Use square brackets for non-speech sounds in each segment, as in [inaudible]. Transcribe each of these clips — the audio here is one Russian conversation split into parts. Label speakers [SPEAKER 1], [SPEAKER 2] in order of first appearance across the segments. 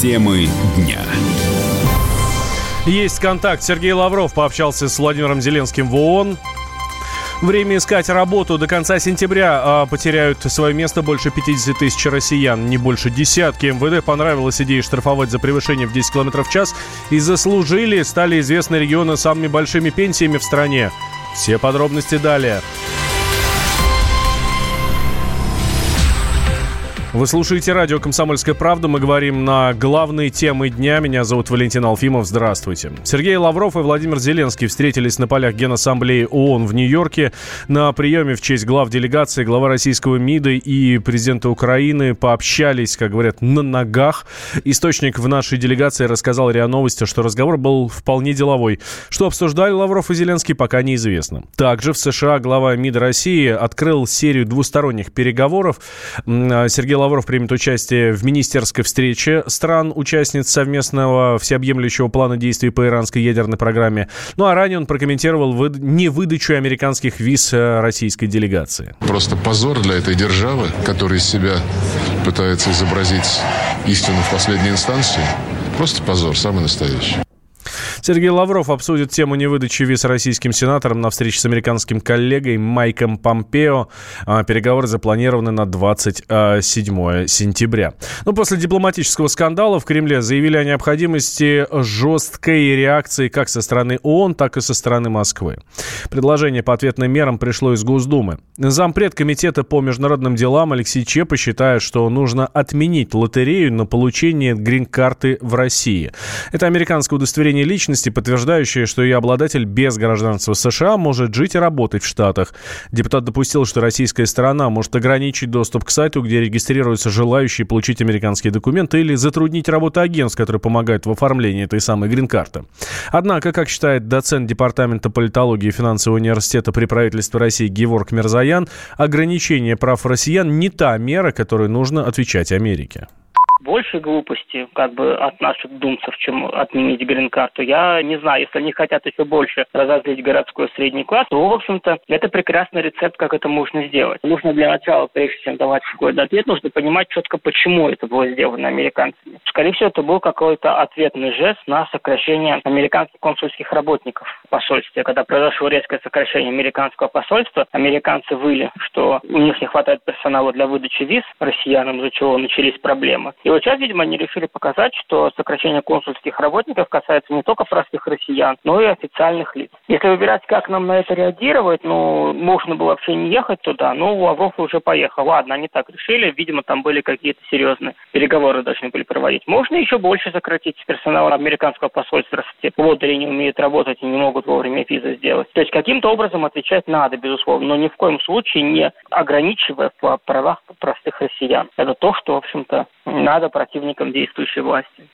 [SPEAKER 1] Темы дня.
[SPEAKER 2] Есть контакт. Сергей Лавров пообщался с Владимиром Зеленским в ООН. Время искать работу. До конца сентября а, потеряют свое место больше 50 тысяч россиян, не больше десятки. МВД понравилась идея штрафовать за превышение в 10 км в час. И заслужили, стали известны регионы самыми большими пенсиями в стране. Все подробности далее. Вы слушаете радио «Комсомольская правда». Мы говорим на главные темы дня. Меня зовут Валентин Алфимов. Здравствуйте. Сергей Лавров и Владимир Зеленский встретились на полях Генассамблеи ООН в Нью-Йорке. На приеме в честь глав делегации глава российского МИДа и президента Украины пообщались, как говорят, на ногах. Источник в нашей делегации рассказал РИА Новости, что разговор был вполне деловой. Что обсуждали Лавров и Зеленский, пока неизвестно. Также в США глава МИДа России открыл серию двусторонних переговоров. Сергей Лавров примет участие в министерской встрече стран-участниц совместного всеобъемлющего плана действий по иранской ядерной программе. Ну а ранее он прокомментировал вы... невыдачу американских виз э, российской делегации.
[SPEAKER 3] Просто позор для этой державы, которая из себя пытается изобразить истину в последней инстанции. Просто позор, самый настоящий.
[SPEAKER 2] Сергей Лавров обсудит тему невыдачи виз российским сенаторам на встрече с американским коллегой Майком Помпео. А, переговоры запланированы на 27 сентября. Ну, после дипломатического скандала в Кремле заявили о необходимости жесткой реакции как со стороны ООН, так и со стороны Москвы. Предложение по ответным мерам пришло из Госдумы. Зампред комитета по международным делам Алексей Чепа считает, что нужно отменить лотерею на получение грин-карты в России. Это американское удостоверение личности личности, подтверждающие, что ее обладатель без гражданства США может жить и работать в Штатах. Депутат допустил, что российская сторона может ограничить доступ к сайту, где регистрируются желающие получить американские документы или затруднить работу агентств, которые помогают в оформлении этой самой грин-карты. Однако, как считает доцент Департамента политологии и финансового университета при правительстве России Геворг Мирзаян, ограничение прав россиян не та мера, которой нужно отвечать Америке
[SPEAKER 4] больше глупости как бы от наших думцев, чем отменить грин-карту. Я не знаю, если они хотят еще больше разозлить городской средний класс, то, в общем-то, это прекрасный рецепт, как это можно сделать. Нужно для начала, прежде чем давать какой-то ответ, нужно понимать четко, почему это было сделано американцами. Скорее всего, это был какой-то ответный жест на сокращение американских консульских работников в посольстве. Когда произошло резкое сокращение американского посольства, американцы выли, что у них не хватает персонала для выдачи виз россиянам, из-за чего начались проблемы. И вот сейчас, видимо, они решили показать, что сокращение консульских работников касается не только простых россиян, но и официальных лиц. Если выбирать, как нам на это реагировать, ну, можно было вообще не ехать туда, но Лавров уже поехал. Ладно, они так решили, видимо, там были какие-то серьезные переговоры должны были проводить. Можно еще больше сократить персонал американского посольства, если лодыри не умеют работать и не могут вовремя визы сделать. То есть каким-то образом отвечать надо, безусловно, но ни в коем случае не ограничивая в правах простых россиян. Это то, что, в общем-то, надо надо противникам действующей власти.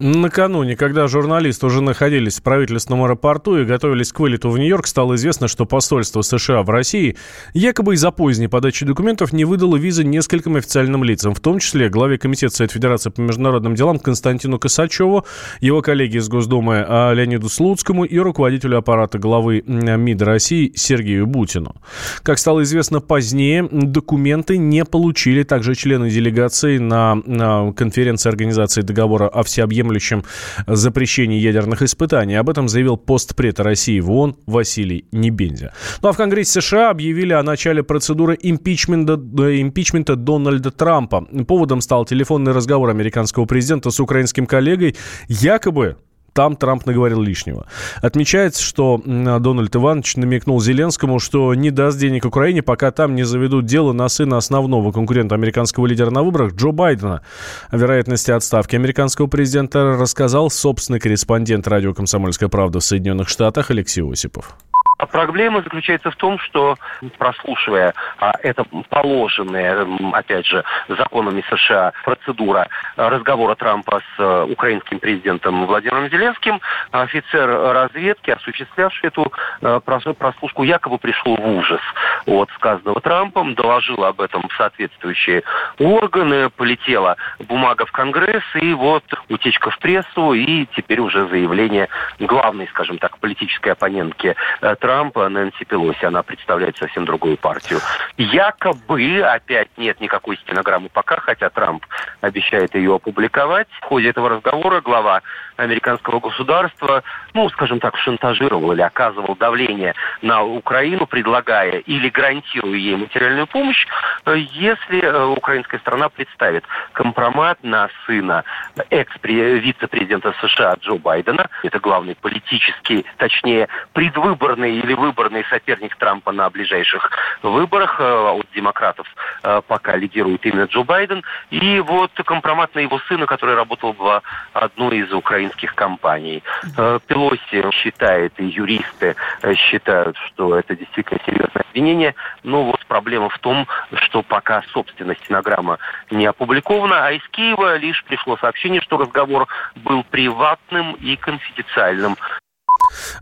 [SPEAKER 2] Накануне, когда журналисты уже находились в правительственном аэропорту и готовились к вылету в Нью-Йорк, стало известно, что посольство США в России якобы из-за поздней подачи документов не выдало визы нескольким официальным лицам, в том числе главе Комитета Совет Федерации по международным делам Константину Косачеву, его коллеге из Госдумы а, Леониду Слуцкому и руководителю аппарата главы МИД России Сергею Бутину. Как стало известно позднее, документы не получили также члены делегации на, конференции Организации договора о всеобъемлющем всеобъемлющем запрещении ядерных испытаний. Об этом заявил постпред России в ООН Василий Небензя. Ну а в Конгрессе США объявили о начале процедуры импичмента, э, импичмента Дональда Трампа. Поводом стал телефонный разговор американского президента с украинским коллегой. Якобы там Трамп наговорил лишнего. Отмечается, что Дональд Иванович намекнул Зеленскому, что не даст денег Украине, пока там не заведут дело на сына основного конкурента американского лидера на выборах Джо Байдена. О вероятности отставки американского президента рассказал собственный корреспондент радио «Комсомольская правда» в Соединенных Штатах Алексей Осипов.
[SPEAKER 5] А проблема заключается в том, что прослушивая а, это положенная, опять же, законами США процедура разговора Трампа с а, украинским президентом Владимиром Зеленским, офицер разведки, осуществлявший эту а, прослушку, якобы пришел в ужас от сказанного Трампом, доложил об этом в соответствующие органы, полетела бумага в Конгресс, и вот утечка в прессу, и теперь уже заявление главной, скажем так, политической оппонентки Трампа Нэнси Пелоси. Она представляет совсем другую партию. Якобы, опять нет никакой стенограммы пока, хотя Трамп обещает ее опубликовать. В ходе этого разговора глава американского государства, ну, скажем так, шантажировал или оказывал давление на Украину, предлагая или гарантируя ей материальную помощь, если э, украинская страна представит компромат на сына экс-вице-президента США Джо Байдена. Это главный политический, точнее, предвыборный или выборный соперник Трампа на ближайших выборах. Э, от демократов э, пока лидирует именно Джо Байден. И вот компромат на его сына, который работал в одной из украинских компаний. Э, Пелоси считает, и юристы считают, что это действительно серьезное обвинение. Но вот проблема в том, что пока, собственно, стенограмма не опубликована, а из Киева лишь пришло сообщение, что разговор был приватным и конфиденциальным.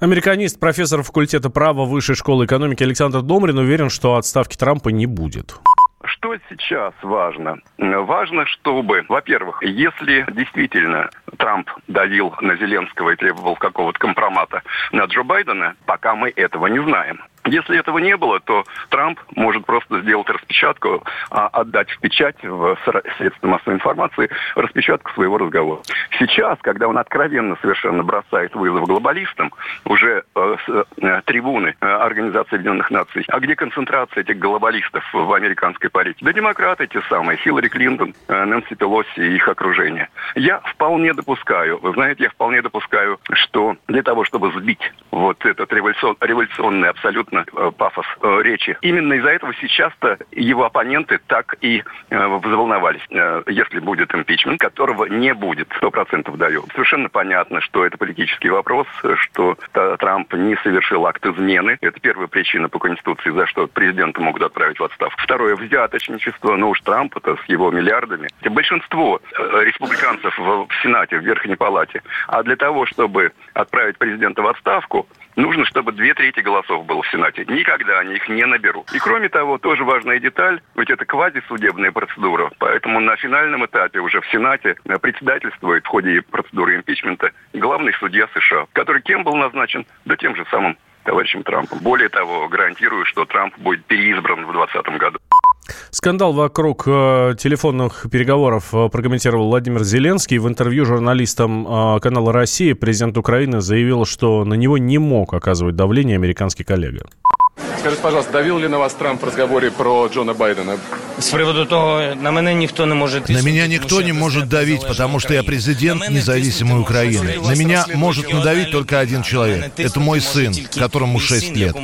[SPEAKER 2] Американист, профессор факультета права Высшей школы экономики Александр Домрин уверен, что отставки Трампа не будет.
[SPEAKER 1] Что сейчас важно? Важно, чтобы, во-первых, если действительно Трамп давил на Зеленского и требовал какого-то компромата на Джо Байдена, пока мы этого не знаем. Если этого не было, то Трамп может просто сделать распечатку, а отдать в печать в средства массовой информации распечатку своего разговора. Сейчас, когда он откровенно совершенно бросает вызов глобалистам, уже э, с э, трибуны э, Организации Объединенных Наций, а где концентрация этих глобалистов в американской политике? Да демократы те самые, Хиллари Клинтон, Нэнси Пелоси и их окружение. Я вполне допускаю, вы знаете, я вполне допускаю, что для того, чтобы сбить вот этот революцион, революционный абсолютно пафос речи. Именно из-за этого сейчас-то его оппоненты так и э, взволновались. Если будет импичмент, которого не будет, сто процентов даю. Совершенно понятно, что это политический вопрос, что Трамп не совершил акт измены. Это первая причина по Конституции, за что президента могут отправить в отставку. Второе, взяточничество. Ну уж Трамп-то с его миллиардами. Большинство республиканцев в Сенате, в Верхней Палате. А для того, чтобы отправить президента в отставку, нужно, чтобы две трети голосов было в Сенате. Никогда они их не наберут. И кроме того, тоже важная деталь, ведь это квазисудебная процедура, поэтому на финальном этапе уже в Сенате председательствует в ходе процедуры импичмента главный судья США, который кем был назначен? Да тем же самым товарищем Трампом. Более того, гарантирую, что Трамп будет переизбран в 2020 году.
[SPEAKER 2] Скандал вокруг э, телефонных переговоров э, прокомментировал Владимир Зеленский. В интервью журналистам э, канала «Россия» президент Украины заявил, что на него не мог оказывать давление американский коллега.
[SPEAKER 6] Скажите, пожалуйста, давил ли на вас Трамп в разговоре про Джона Байдена?
[SPEAKER 7] С приводу того, на меня никто не может...
[SPEAKER 8] На меня никто не может давить, потому что я президент независимой Украины. На меня может надавить только один человек. Это мой сын, которому 6 лет.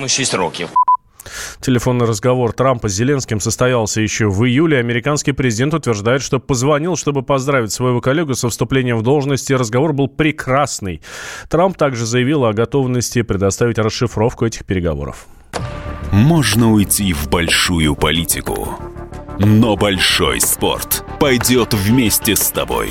[SPEAKER 2] Телефонный разговор Трампа с Зеленским состоялся еще в июле. Американский президент утверждает, что позвонил, чтобы поздравить своего коллегу со вступлением в должность, и разговор был прекрасный. Трамп также заявил о готовности предоставить расшифровку этих переговоров.
[SPEAKER 9] Можно уйти в большую политику, но большой спорт пойдет вместе с тобой.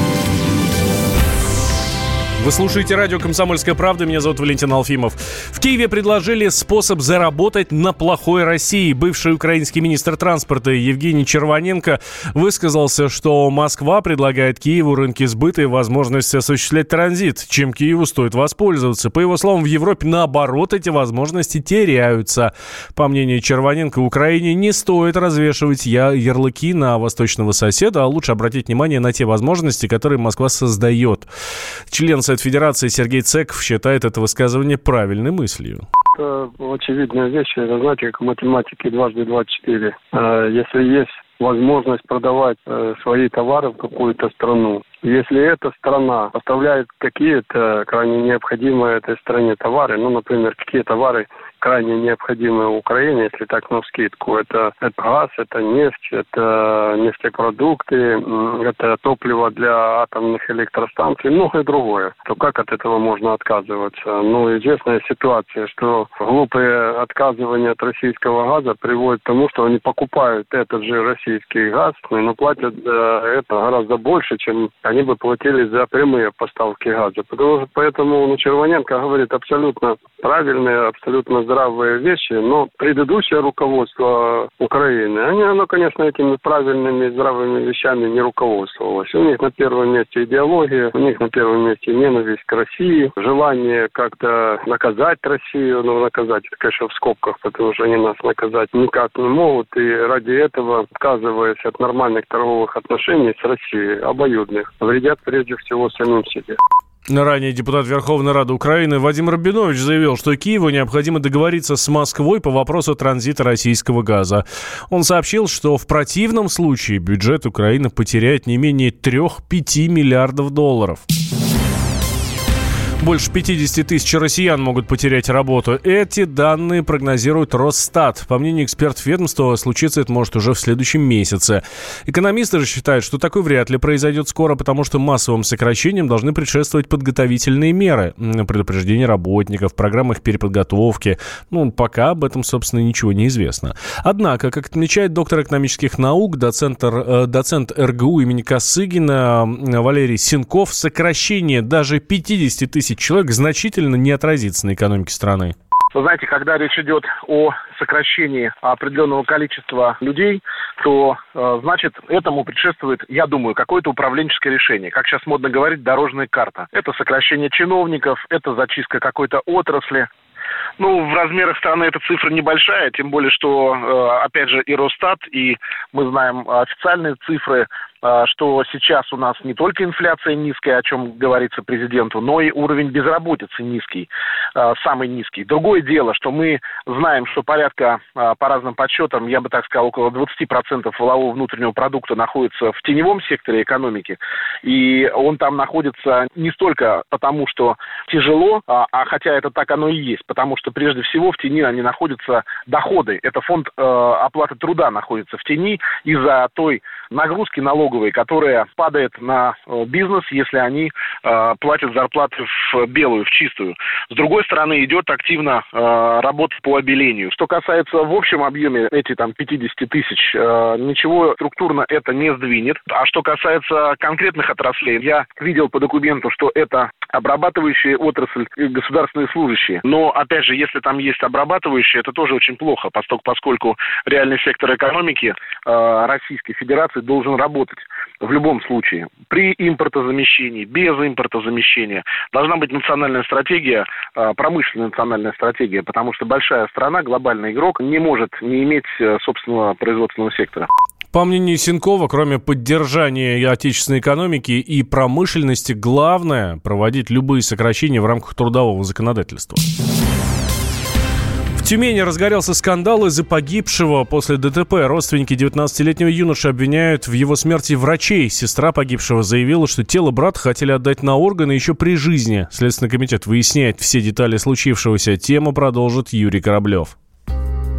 [SPEAKER 2] Вы слушаете радио «Комсомольская правда». Меня зовут Валентин Алфимов. В Киеве предложили способ заработать на плохой России. Бывший украинский министр транспорта Евгений Червоненко высказался, что Москва предлагает Киеву рынки сбыта и возможность осуществлять транзит, чем Киеву стоит воспользоваться. По его словам, в Европе, наоборот, эти возможности теряются. По мнению Червоненко, Украине не стоит развешивать ярлыки на восточного соседа, а лучше обратить внимание на те возможности, которые Москва создает. Член Совет Федерации Сергей Цеков считает это высказывание правильной мыслью.
[SPEAKER 10] Это очевидная вещь. Это, знаете, как в математике дважды два четыре. Э, если есть возможность продавать э, свои товары в какую-то страну. Если эта страна поставляет какие-то крайне необходимые этой стране товары, ну, например, какие товары крайне необходимы Украине, если так на скидку. Это, это газ, это нефть, это нефтепродукты, это топливо для атомных электростанций, многое другое. То как от этого можно отказываться? Ну, известная ситуация, что глупые отказывания от российского газа приводят к тому, что они покупают этот же российский газ, но платят за это гораздо больше, чем они бы платили за прямые поставки газа. Потому, поэтому ну, Червоненко говорит абсолютно правильные, абсолютно здравые вещи, но предыдущее руководство Украины, они, оно, конечно, этими правильными, здравыми вещами не руководствовалось. У них на первом месте идеология, у них на первом месте ненависть к России, желание как-то наказать Россию, ну, наказать, это, конечно, в скобках, потому что они нас наказать никак не могут, и ради этого, отказываясь от нормальных торговых отношений с Россией, обоюдных, вредят прежде всего самим себе.
[SPEAKER 2] Ранее депутат Верховной Рады Украины Вадим Рабинович заявил, что Киеву необходимо договориться с Москвой по вопросу транзита российского газа. Он сообщил, что в противном случае бюджет Украины потеряет не менее 3-5 миллиардов долларов. Больше 50 тысяч россиян могут потерять работу. Эти данные прогнозирует Росстат. По мнению экспертов ведомства, случиться это может уже в следующем месяце. Экономисты же считают, что такое вряд ли произойдет скоро, потому что массовым сокращениям должны предшествовать подготовительные меры. Предупреждение работников, программы их переподготовки. Ну, пока об этом, собственно, ничего не известно. Однако, как отмечает доктор экономических наук, доцент, э, доцент РГУ имени Косыгина Валерий Синков, сокращение даже 50 тысяч тысяч человек значительно не отразится на экономике страны?
[SPEAKER 11] Вы знаете, когда речь идет о сокращении определенного количества людей, то, э, значит, этому предшествует, я думаю, какое-то управленческое решение. Как сейчас модно говорить, дорожная карта. Это сокращение чиновников, это зачистка какой-то отрасли. Ну, в размерах страны эта цифра небольшая, тем более, что, э, опять же, и Росстат, и мы знаем официальные цифры что сейчас у нас не только инфляция низкая, о чем говорится президенту, но и уровень безработицы низкий, а, самый низкий. Другое дело, что мы знаем, что порядка, а, по разным подсчетам, я бы так сказал, около 20% валового внутреннего продукта находится в теневом секторе экономики, и он там находится не столько потому, что тяжело, а хотя это так оно и есть, потому что прежде всего в тени они находятся доходы. Это фонд оплаты труда находится в тени из-за той нагрузки налоговой, которая падает на э, бизнес, если они э, платят зарплаты в белую, в чистую. С другой стороны, идет активно э, работа по обелению. Что касается в общем объеме эти там 50 тысяч, ничего структурно это не сдвинет. А что касается конкретных отраслей, я видел по документу, что это обрабатывающая отрасль государственные служащие. Но, опять же, если там есть обрабатывающие, это тоже очень плохо, поскольку, реальный сектор экономики Российской Федерации должен работать в любом случае. При импортозамещении, без импортозамещения. Должна быть национальная стратегия, э, промышленная национальная стратегия, потому что большая страна, глобальный игрок, не может не иметь э, собственного производственного сектора.
[SPEAKER 2] По мнению Синкова, кроме поддержания отечественной экономики и промышленности, главное – проводить любые сокращения в рамках трудового законодательства. Тюмени разгорелся скандал из-за погибшего после ДТП. Родственники 19-летнего юноши обвиняют в его смерти врачей. Сестра погибшего заявила, что тело брата хотели отдать на органы еще при жизни. Следственный комитет выясняет все детали случившегося. Тему продолжит Юрий Кораблев.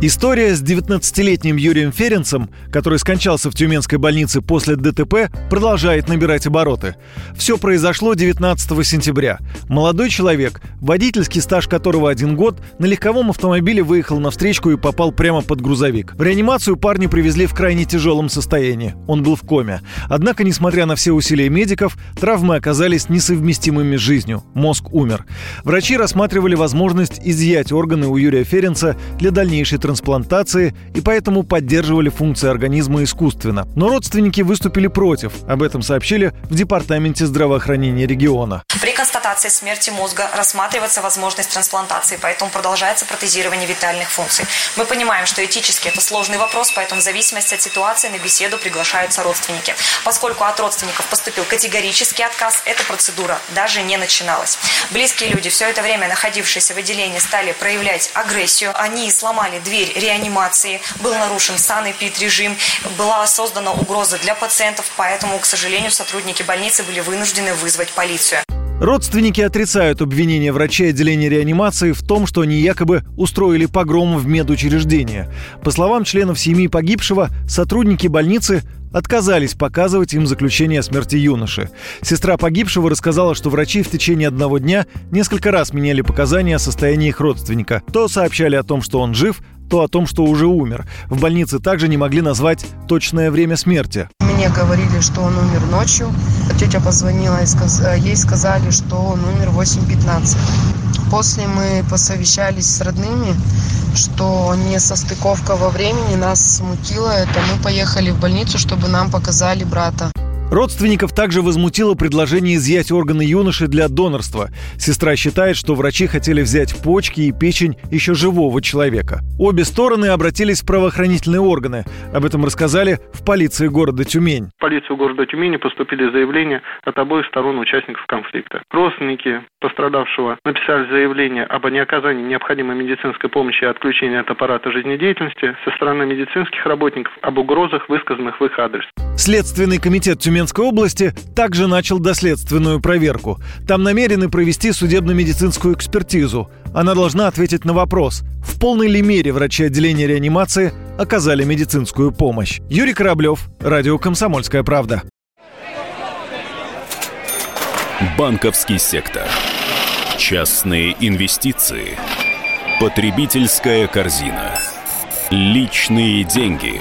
[SPEAKER 12] История с 19-летним Юрием Ференцем, который скончался в Тюменской больнице после ДТП, продолжает набирать обороты. Все произошло 19 сентября. Молодой человек, водительский стаж которого один год, на легковом автомобиле выехал на встречку и попал прямо под грузовик. В реанимацию парня привезли в крайне тяжелом состоянии. Он был в коме. Однако, несмотря на все усилия медиков, травмы оказались несовместимыми с жизнью. Мозг умер. Врачи рассматривали возможность изъять органы у Юрия Ференца для дальнейшей трансформации трансплантации и поэтому поддерживали функции организма искусственно. Но родственники выступили против. Об этом сообщили в Департаменте здравоохранения региона.
[SPEAKER 13] При констатации смерти мозга рассматривается возможность трансплантации, поэтому продолжается протезирование витальных функций. Мы понимаем, что этически это сложный вопрос, поэтому в зависимости от ситуации на беседу приглашаются родственники. Поскольку от родственников поступил категорический отказ, эта процедура даже не начиналась. Близкие люди, все это время находившиеся в отделении, стали проявлять агрессию. Они сломали дверь дверь реанимации, был нарушен санэпид-режим, была создана угроза для пациентов, поэтому, к сожалению, сотрудники больницы были вынуждены вызвать полицию.
[SPEAKER 12] Родственники отрицают обвинения врачей отделения реанимации в том, что они якобы устроили погром в медучреждение. По словам членов семьи погибшего, сотрудники больницы отказались показывать им заключение о смерти юноши. Сестра погибшего рассказала, что врачи в течение одного дня несколько раз меняли показания о состоянии их родственника. То сообщали о том, что он жив, то о том, что уже умер. В больнице также не могли назвать точное время смерти.
[SPEAKER 14] Мне говорили, что он умер ночью. Тетя позвонила, и сказ... ей сказали, что он умер в 8.15. После мы посовещались с родными, что не состыковка во времени нас смутило это. Мы поехали в больницу, чтобы нам показали брата.
[SPEAKER 12] Родственников также возмутило предложение изъять органы юноши для донорства. Сестра считает, что врачи хотели взять почки и печень еще живого человека. Обе стороны обратились в правоохранительные органы. Об этом рассказали в полиции города Тюмень.
[SPEAKER 10] В полицию города Тюмени поступили заявления от обоих сторон участников конфликта. Родственники пострадавшего написали заявление об неоказании необходимой медицинской помощи и отключении от аппарата жизнедеятельности со стороны медицинских работников об угрозах, высказанных в их адрес.
[SPEAKER 12] Следственный комитет Тюменской области также начал доследственную проверку. Там намерены провести судебно-медицинскую экспертизу. Она должна ответить на вопрос, в полной ли мере врачи отделения реанимации оказали медицинскую помощь. Юрий Кораблев, Радио «Комсомольская правда».
[SPEAKER 9] Банковский сектор. Частные инвестиции. Потребительская корзина. Личные деньги.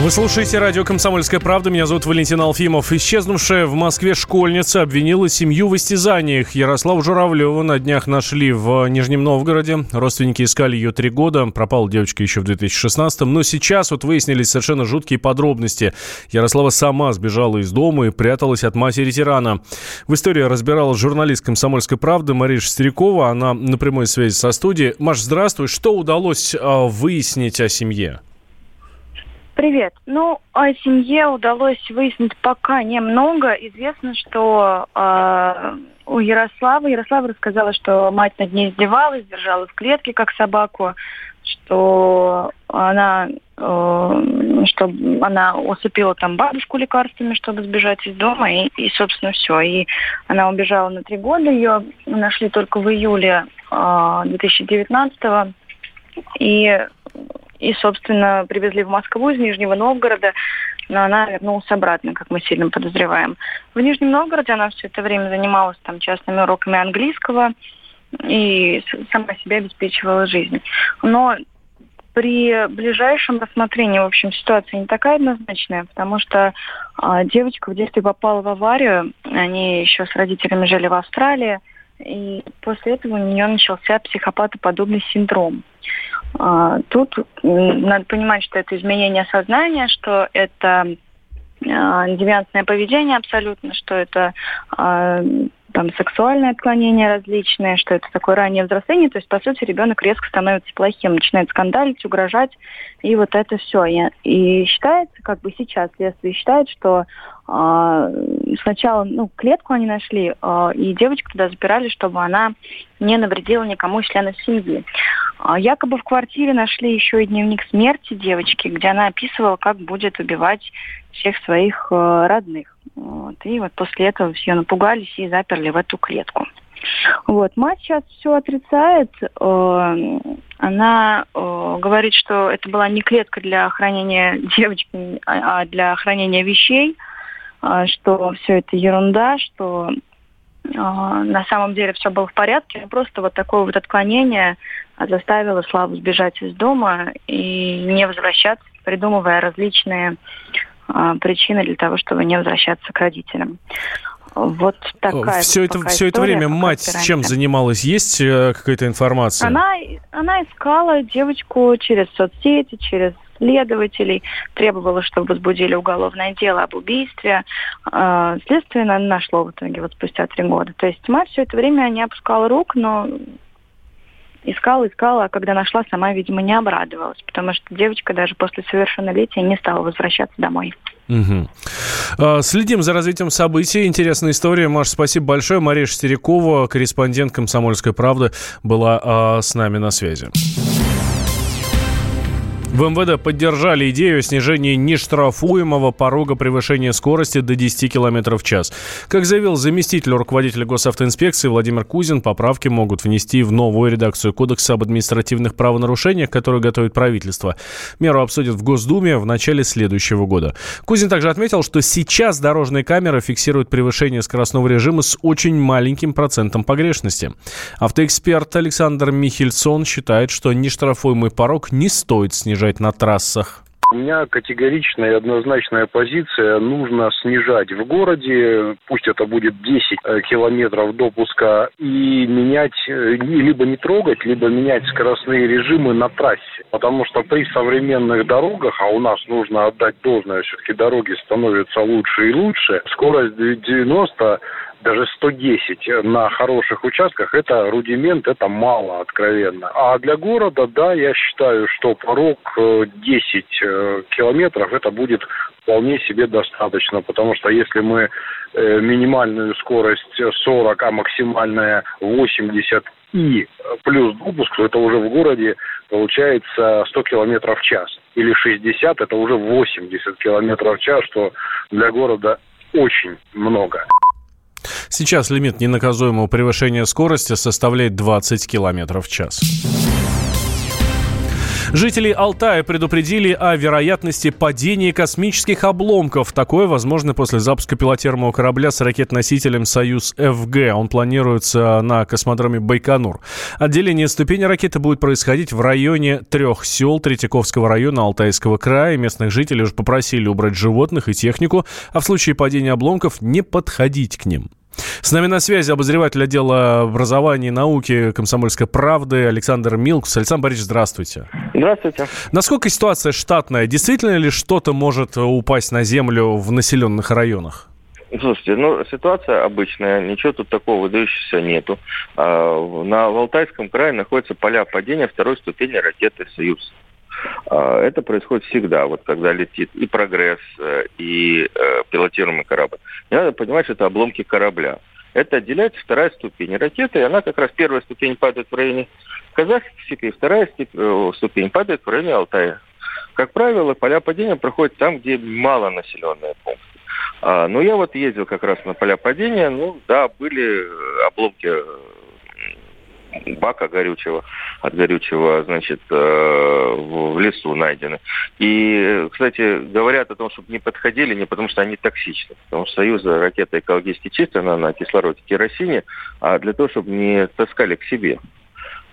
[SPEAKER 2] Вы слушаете радио «Комсомольская правда». Меня зовут Валентин Алфимов. Исчезнувшая в Москве школьница обвинила семью в истязаниях. Ярославу Журавлеву на днях нашли в Нижнем Новгороде. Родственники искали ее три года. Пропала девочка еще в 2016-м. Но сейчас вот выяснились совершенно жуткие подробности. Ярослава сама сбежала из дома и пряталась от матери тирана. В истории разбиралась журналист «Комсомольской правды» Мария Шестерякова. Она на прямой связи со студией. Маш, здравствуй. Что удалось а, выяснить о семье?
[SPEAKER 15] Привет. Ну, о семье удалось выяснить пока немного. Известно, что э, у Ярославы, Ярослава рассказала, что мать над ней издевалась, держала в клетке, как собаку, что она, э, что она усыпила там бабушку лекарствами, чтобы сбежать из дома, и, и собственно, все. И она убежала на три года, ее нашли только в июле э, 2019 -го. И и, собственно, привезли в Москву из Нижнего Новгорода, но она вернулась обратно, как мы сильно подозреваем. В Нижнем Новгороде она все это время занималась там частными уроками английского и сама себя обеспечивала жизнь. Но при ближайшем рассмотрении, в общем, ситуация не такая однозначная, потому что э, девочка в детстве попала в аварию, они еще с родителями жили в Австралии, и после этого у нее начался психопатоподобный синдром. А, тут надо понимать, что это изменение сознания, что это а, девиантное поведение абсолютно, что это а, там сексуальное отклонение различное, что это такое раннее взросление. То есть, по сути, ребенок резко становится плохим, начинает скандалить, угрожать, и вот это все. И считается, как бы сейчас следствие считает, что э, сначала ну, клетку они нашли, э, и девочку туда запирали, чтобы она не навредила никому из членов семьи. Э, якобы в квартире нашли еще и дневник смерти девочки, где она описывала, как будет убивать всех своих э, родных. Вот. И вот после этого все напугались и заперли в эту клетку. Вот. Мать сейчас все отрицает. Э, она э, говорит, что это была не клетка для хранения [laughs] девочки, а, а для хранения вещей, э, что все это ерунда, что на самом деле все было в порядке. Просто вот такое вот отклонение заставило Славу сбежать из дома и не возвращаться, придумывая различные причины для того, чтобы не возвращаться к родителям. Вот такая.
[SPEAKER 2] Все это, все это время мать чем занималась? Есть э, какая-то информация?
[SPEAKER 15] Она, она искала девочку через соцсети, через следователей, требовала, чтобы возбудили уголовное дело об убийстве. Э, следствие нашло в итоге вот спустя три года. То есть мать все это время не опускала рук, но искала, искала, а когда нашла, сама, видимо, не обрадовалась, потому что девочка даже после совершеннолетия не стала возвращаться домой.
[SPEAKER 2] Угу. Следим за развитием событий. Интересная история. Маш, спасибо большое. Мария Шестерякова, корреспондент «Комсомольской правды», была а, с нами на связи. В МВД поддержали идею о снижении нештрафуемого порога превышения скорости до 10 км в час. Как заявил заместитель руководителя госавтоинспекции Владимир Кузин, поправки могут внести в новую редакцию Кодекса об административных правонарушениях, которую готовит правительство. Меру обсудят в Госдуме в начале следующего года. Кузин также отметил, что сейчас дорожные камеры фиксируют превышение скоростного режима с очень маленьким процентом погрешности. Автоэксперт Александр Михельсон считает, что нештрафуемый порог не стоит снижать снижать на трассах?
[SPEAKER 16] У меня категоричная и однозначная позиция. Нужно снижать в городе, пусть это будет 10 э, километров допуска, и менять, э, либо не трогать, либо менять скоростные режимы на трассе. Потому что при современных дорогах, а у нас нужно отдать должное, все-таки дороги становятся лучше и лучше, скорость 90 даже 110 на хороших участках, это рудимент, это мало, откровенно. А для города, да, я считаю, что порог 10 э, э, километров, это будет вполне себе достаточно, потому что если мы э, минимальную скорость 40, а максимальная 80 и плюс допуск, то это уже в городе получается 100 километров в час. Или 60, это уже 80 километров в час, что для города очень много.
[SPEAKER 2] Сейчас лимит ненаказуемого превышения скорости составляет 20 км в час. Жители Алтая предупредили о вероятности падения космических обломков. Такое возможно после запуска пилотируемого корабля с ракет-носителем «Союз-ФГ». Он планируется на космодроме Байконур. Отделение ступени ракеты будет происходить в районе трех сел Третьяковского района Алтайского края. Местных жителей уже попросили убрать животных и технику, а в случае падения обломков не подходить к ним. С нами на связи обозреватель отдела образования и науки комсомольской правды Александр Милкус. Александр Борисович, здравствуйте.
[SPEAKER 17] Здравствуйте.
[SPEAKER 2] Насколько ситуация штатная? Действительно ли что-то может упасть на землю в населенных районах?
[SPEAKER 17] Слушайте, ну, ситуация обычная, ничего тут такого выдающегося нету. А, на Алтайском крае находятся поля падения второй ступени ракеты «Союз». А, это происходит всегда, вот когда летит и прогресс, э, и э, пилотируемый корабль. Не надо понимать, что это обломки корабля. Это отделяется вторая ступень ракеты, и она как раз первая ступень падает в районе Казахской степи, вторая э, ступень падает в районе Алтая. Как правило, поля падения проходят там, где мало населенные пункты. А, но я вот ездил как раз на поля падения, ну да, были обломки бака горючего, от горючего, значит, э, в лесу найдены. И, кстати, говорят о том, чтобы не подходили, не потому что они токсичны. Потому что Союза ракета экологически чистая, она на кислороде керосине, а для того, чтобы не таскали к себе.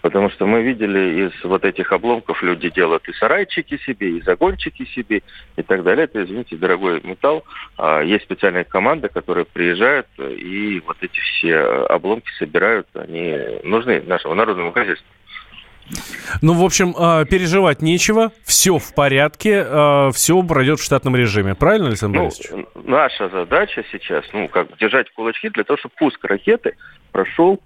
[SPEAKER 17] Потому что мы видели из вот этих обломков люди делают и сарайчики себе, и загончики себе, и так далее. Это, извините, дорогой металл. А есть специальная команда, которая приезжает и вот эти все обломки собирают. Они нужны нашему народному хозяйству.
[SPEAKER 2] Ну, в общем, а, переживать нечего, все в порядке, а, все пройдет в штатном режиме. Правильно, Александр ну, Борисович?
[SPEAKER 17] Наша задача сейчас, ну, как держать кулачки для того, чтобы пуск ракеты прошел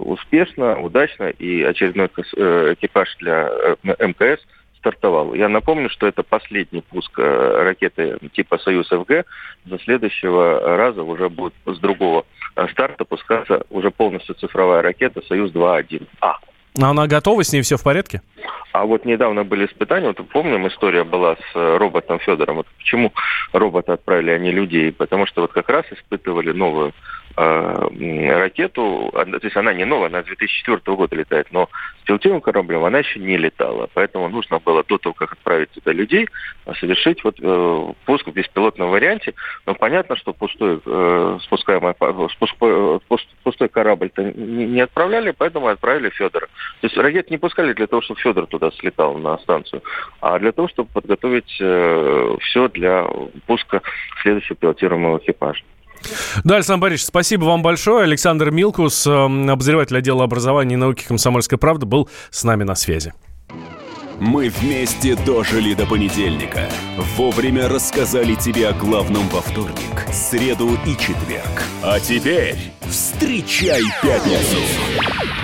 [SPEAKER 17] успешно, удачно, и очередной э, экипаж для э, МКС стартовал. Я напомню, что это последний пуск ракеты типа «Союз-ФГ». До следующего раза уже будет с другого старта пускаться уже полностью цифровая ракета «Союз-2-1А».
[SPEAKER 2] А она готова, с ней все в порядке?
[SPEAKER 17] А вот недавно были испытания, вот помним, история была с роботом Федором. Вот почему робота отправили, а не людей? Потому что вот как раз испытывали новую э, ракету, то есть она не новая, она с 2004 года летает, но с пилотируемым кораблем она еще не летала. Поэтому нужно было до того, как отправить туда людей, совершить вот э, пуск в беспилотном варианте. Но понятно, что пустой, э, спускаемый, спуск, пустой корабль-то не, не отправляли, поэтому отправили Федора. То есть ракет не пускали для того, чтобы Федор туда слетал на станцию, а для того, чтобы подготовить э, все для пуска следующего пилотируемого экипажа.
[SPEAKER 2] Да, Александр Борисович, спасибо вам большое. Александр Милкус, эм, обозреватель отдела образования и науки «Комсомольской правды», был с нами на связи.
[SPEAKER 9] Мы вместе дожили до понедельника. Вовремя рассказали тебе о главном во вторник, среду и четверг. А теперь встречай пятницу!